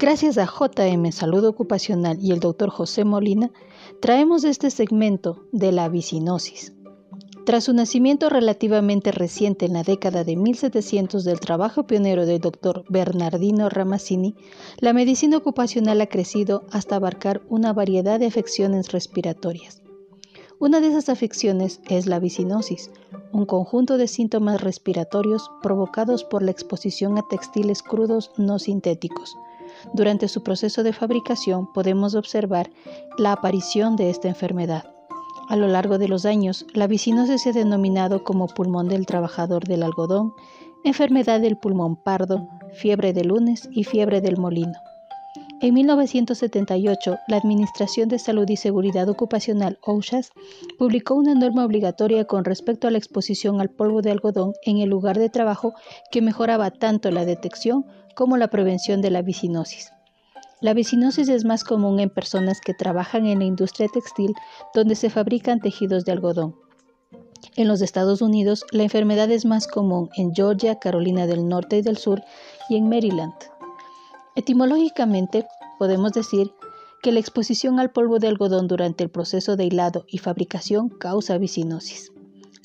Gracias a JM Salud Ocupacional y el Dr. José Molina, traemos este segmento de la vicinosis. Tras su nacimiento relativamente reciente en la década de 1700 del trabajo pionero del Dr. Bernardino Ramazzini, la medicina ocupacional ha crecido hasta abarcar una variedad de afecciones respiratorias. Una de esas afecciones es la vicinosis, un conjunto de síntomas respiratorios provocados por la exposición a textiles crudos no sintéticos, durante su proceso de fabricación podemos observar la aparición de esta enfermedad. A lo largo de los años, la vicinosis se ha denominado como pulmón del trabajador del algodón, enfermedad del pulmón pardo, fiebre de lunes y fiebre del molino. En 1978, la Administración de Salud y Seguridad Ocupacional, OSHAS, publicó una norma obligatoria con respecto a la exposición al polvo de algodón en el lugar de trabajo que mejoraba tanto la detección como la prevención de la vicinosis. La vicinosis es más común en personas que trabajan en la industria textil donde se fabrican tejidos de algodón. En los Estados Unidos, la enfermedad es más común en Georgia, Carolina del Norte y del Sur y en Maryland. Etimológicamente, podemos decir que la exposición al polvo de algodón durante el proceso de hilado y fabricación causa vicinosis.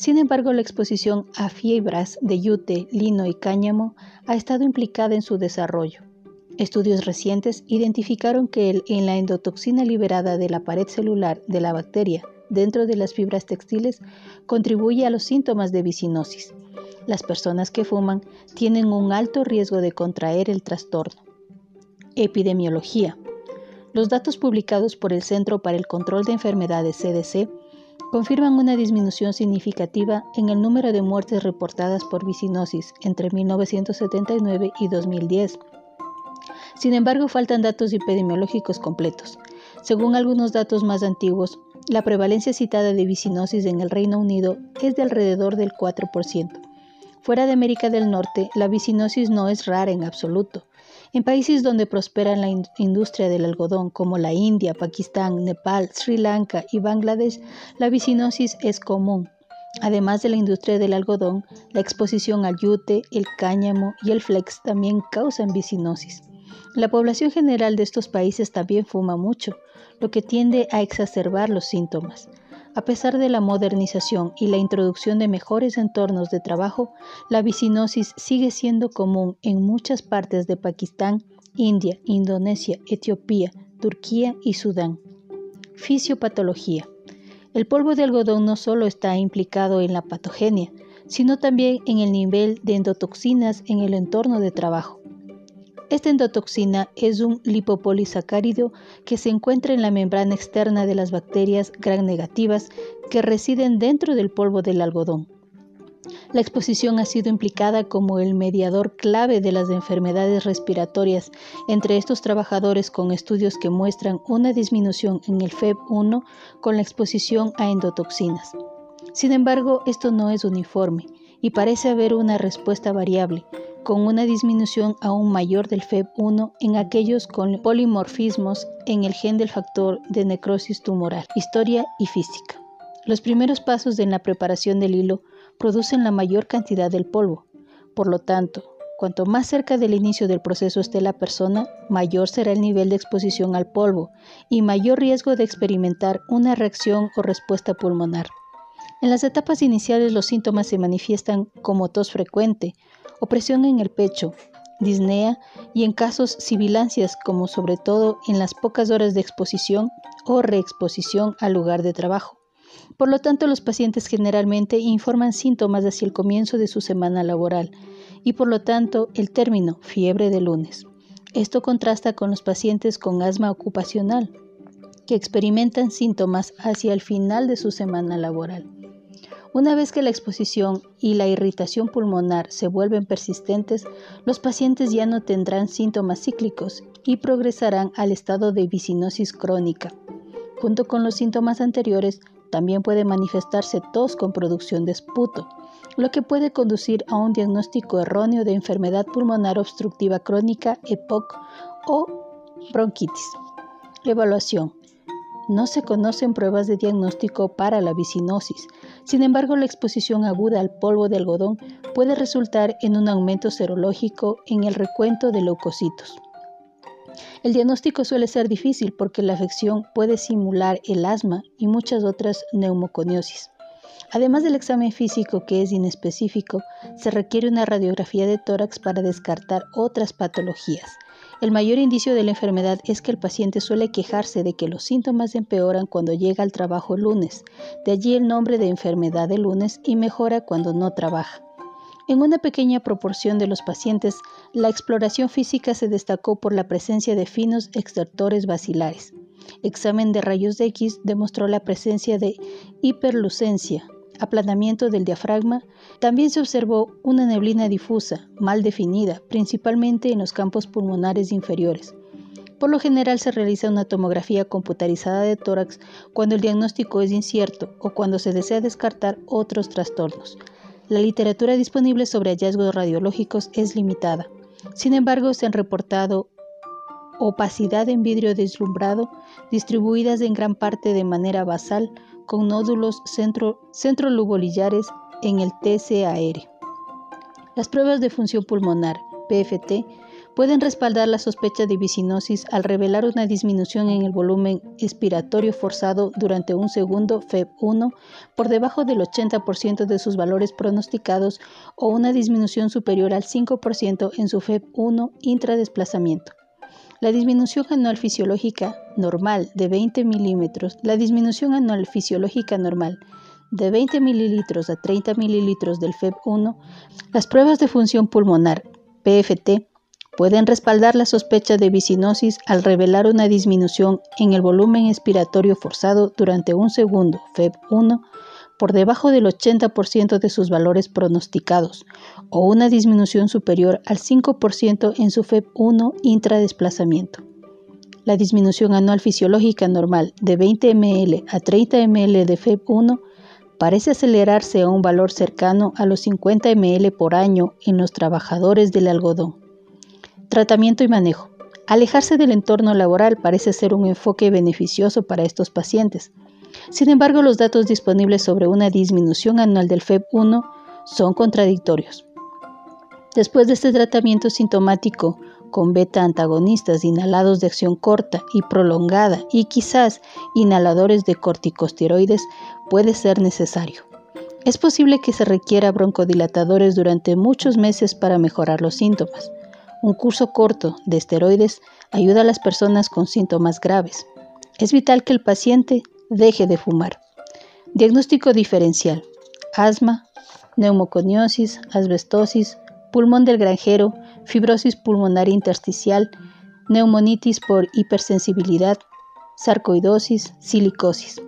Sin embargo, la exposición a fibras de yute, lino y cáñamo ha estado implicada en su desarrollo. Estudios recientes identificaron que en la endotoxina liberada de la pared celular de la bacteria dentro de las fibras textiles contribuye a los síntomas de vicinosis. Las personas que fuman tienen un alto riesgo de contraer el trastorno. Epidemiología. Los datos publicados por el Centro para el Control de Enfermedades CDC confirman una disminución significativa en el número de muertes reportadas por vicinosis entre 1979 y 2010. Sin embargo, faltan datos epidemiológicos completos. Según algunos datos más antiguos, la prevalencia citada de vicinosis en el Reino Unido es de alrededor del 4%. Fuera de América del Norte, la vicinosis no es rara en absoluto. En países donde prospera la industria del algodón, como la India, Pakistán, Nepal, Sri Lanka y Bangladesh, la vicinosis es común. Además de la industria del algodón, la exposición al yute, el cáñamo y el flex también causan vicinosis. La población general de estos países también fuma mucho, lo que tiende a exacerbar los síntomas. A pesar de la modernización y la introducción de mejores entornos de trabajo, la vicinosis sigue siendo común en muchas partes de Pakistán, India, Indonesia, Etiopía, Turquía y Sudán. Fisiopatología. El polvo de algodón no solo está implicado en la patogenia, sino también en el nivel de endotoxinas en el entorno de trabajo. Esta endotoxina es un lipopolisacárido que se encuentra en la membrana externa de las bacterias gram negativas que residen dentro del polvo del algodón. La exposición ha sido implicada como el mediador clave de las enfermedades respiratorias entre estos trabajadores con estudios que muestran una disminución en el FEB1 con la exposición a endotoxinas. Sin embargo, esto no es uniforme y parece haber una respuesta variable, con una disminución aún mayor del FEB1 en aquellos con polimorfismos en el gen del factor de necrosis tumoral. Historia y física. Los primeros pasos en la preparación del hilo producen la mayor cantidad del polvo. Por lo tanto, cuanto más cerca del inicio del proceso esté la persona, mayor será el nivel de exposición al polvo y mayor riesgo de experimentar una reacción o respuesta pulmonar. En las etapas iniciales los síntomas se manifiestan como tos frecuente, opresión en el pecho, disnea y en casos sibilancias como sobre todo en las pocas horas de exposición o reexposición al lugar de trabajo. Por lo tanto, los pacientes generalmente informan síntomas hacia el comienzo de su semana laboral y por lo tanto el término fiebre de lunes. Esto contrasta con los pacientes con asma ocupacional, que experimentan síntomas hacia el final de su semana laboral. Una vez que la exposición y la irritación pulmonar se vuelven persistentes, los pacientes ya no tendrán síntomas cíclicos y progresarán al estado de vicinosis crónica. Junto con los síntomas anteriores, también puede manifestarse tos con producción de esputo, lo que puede conducir a un diagnóstico erróneo de enfermedad pulmonar obstructiva crónica EPOC o bronquitis. Evaluación. No se conocen pruebas de diagnóstico para la vicinosis. Sin embargo, la exposición aguda al polvo de algodón puede resultar en un aumento serológico en el recuento de leucocitos. El diagnóstico suele ser difícil porque la afección puede simular el asma y muchas otras neumoconiosis. Además del examen físico que es inespecífico, se requiere una radiografía de tórax para descartar otras patologías. El mayor indicio de la enfermedad es que el paciente suele quejarse de que los síntomas empeoran cuando llega al trabajo el lunes, de allí el nombre de enfermedad de lunes y mejora cuando no trabaja. En una pequeña proporción de los pacientes, la exploración física se destacó por la presencia de finos extractores vacilares. Examen de rayos X demostró la presencia de hiperlucencia, aplanamiento del diafragma. También se observó una neblina difusa, mal definida, principalmente en los campos pulmonares inferiores. Por lo general se realiza una tomografía computarizada de tórax cuando el diagnóstico es incierto o cuando se desea descartar otros trastornos. La literatura disponible sobre hallazgos radiológicos es limitada. Sin embargo, se han reportado opacidad en vidrio deslumbrado distribuidas en gran parte de manera basal con nódulos centro, en el TCAR. Las pruebas de función pulmonar, PFT, pueden respaldar la sospecha de vicinosis al revelar una disminución en el volumen expiratorio forzado durante un segundo FEB1 por debajo del 80% de sus valores pronosticados o una disminución superior al 5% en su FEB1 intradesplazamiento. La disminución anual fisiológica normal de 20 milímetros, la disminución anual fisiológica normal de 20 mililitros a 30 mililitros del FEB1, las pruebas de función pulmonar, PFT, pueden respaldar la sospecha de vicinosis al revelar una disminución en el volumen expiratorio forzado durante un segundo, FEB1, por debajo del 80% de sus valores pronosticados, o una disminución superior al 5% en su FEB1 intradesplazamiento. La disminución anual fisiológica normal de 20 ml a 30 ml de FEB1 parece acelerarse a un valor cercano a los 50 ml por año en los trabajadores del algodón. Tratamiento y manejo. Alejarse del entorno laboral parece ser un enfoque beneficioso para estos pacientes. Sin embargo, los datos disponibles sobre una disminución anual del FEB1 son contradictorios. Después de este tratamiento sintomático con beta antagonistas inhalados de acción corta y prolongada y quizás inhaladores de corticosteroides puede ser necesario. Es posible que se requiera broncodilatadores durante muchos meses para mejorar los síntomas. Un curso corto de esteroides ayuda a las personas con síntomas graves. Es vital que el paciente deje de fumar. Diagnóstico diferencial. Asma, neumoconiosis, asbestosis, pulmón del granjero, fibrosis pulmonar intersticial, neumonitis por hipersensibilidad, sarcoidosis, silicosis.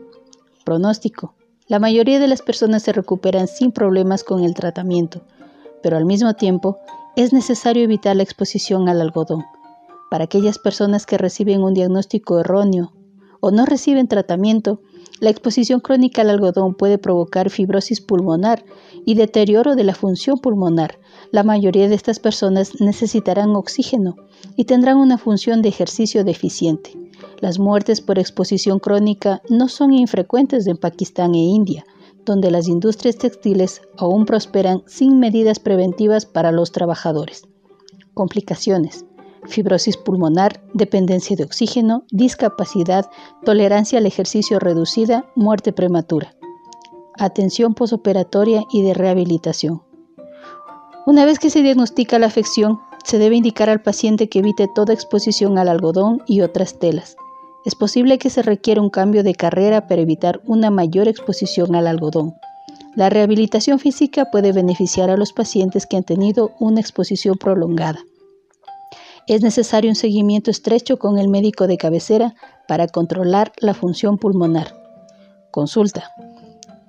Pronóstico. La mayoría de las personas se recuperan sin problemas con el tratamiento, pero al mismo tiempo es necesario evitar la exposición al algodón. Para aquellas personas que reciben un diagnóstico erróneo o no reciben tratamiento, la exposición crónica al algodón puede provocar fibrosis pulmonar y deterioro de la función pulmonar. La mayoría de estas personas necesitarán oxígeno y tendrán una función de ejercicio deficiente. Las muertes por exposición crónica no son infrecuentes en Pakistán e India, donde las industrias textiles aún prosperan sin medidas preventivas para los trabajadores. Complicaciones. Fibrosis pulmonar, dependencia de oxígeno, discapacidad, tolerancia al ejercicio reducida, muerte prematura. Atención posoperatoria y de rehabilitación. Una vez que se diagnostica la afección, se debe indicar al paciente que evite toda exposición al algodón y otras telas es posible que se requiera un cambio de carrera para evitar una mayor exposición al algodón. La rehabilitación física puede beneficiar a los pacientes que han tenido una exposición prolongada. Es necesario un seguimiento estrecho con el médico de cabecera para controlar la función pulmonar. Consulta.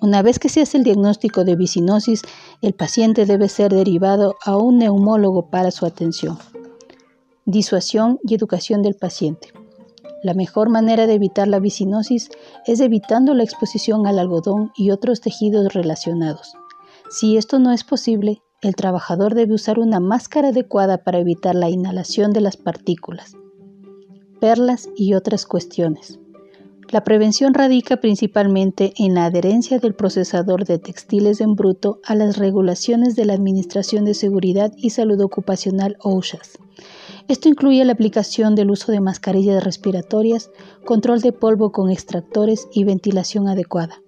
Una vez que se hace el diagnóstico de vicinosis, el paciente debe ser derivado a un neumólogo para su atención. Disuasión y educación del paciente. La mejor manera de evitar la vicinosis es evitando la exposición al algodón y otros tejidos relacionados. Si esto no es posible, el trabajador debe usar una máscara adecuada para evitar la inhalación de las partículas, perlas y otras cuestiones. La prevención radica principalmente en la adherencia del procesador de textiles en bruto a las regulaciones de la Administración de Seguridad y Salud Ocupacional OSHAS. Esto incluye la aplicación del uso de mascarillas respiratorias, control de polvo con extractores y ventilación adecuada,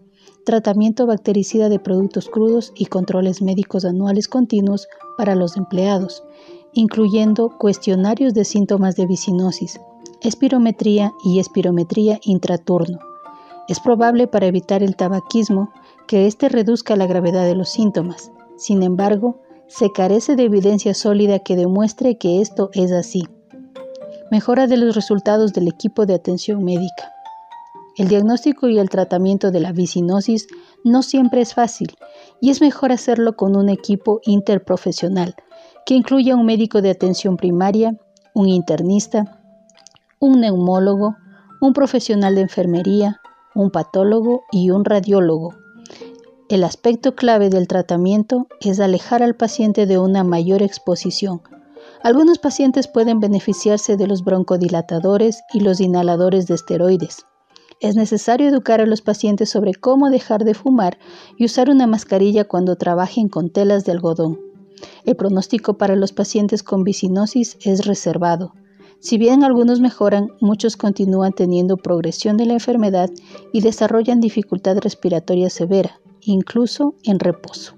tratamiento bactericida de productos crudos y controles médicos anuales continuos para los empleados, incluyendo cuestionarios de síntomas de vicinosis, espirometría y espirometría intraturno. Es probable para evitar el tabaquismo que éste reduzca la gravedad de los síntomas. Sin embargo, se carece de evidencia sólida que demuestre que esto es así. Mejora de los resultados del equipo de atención médica. El diagnóstico y el tratamiento de la vicinosis no siempre es fácil y es mejor hacerlo con un equipo interprofesional que incluya un médico de atención primaria, un internista, un neumólogo, un profesional de enfermería, un patólogo y un radiólogo. El aspecto clave del tratamiento es alejar al paciente de una mayor exposición. Algunos pacientes pueden beneficiarse de los broncodilatadores y los inhaladores de esteroides. Es necesario educar a los pacientes sobre cómo dejar de fumar y usar una mascarilla cuando trabajen con telas de algodón. El pronóstico para los pacientes con vicinosis es reservado. Si bien algunos mejoran, muchos continúan teniendo progresión de la enfermedad y desarrollan dificultad respiratoria severa, incluso en reposo.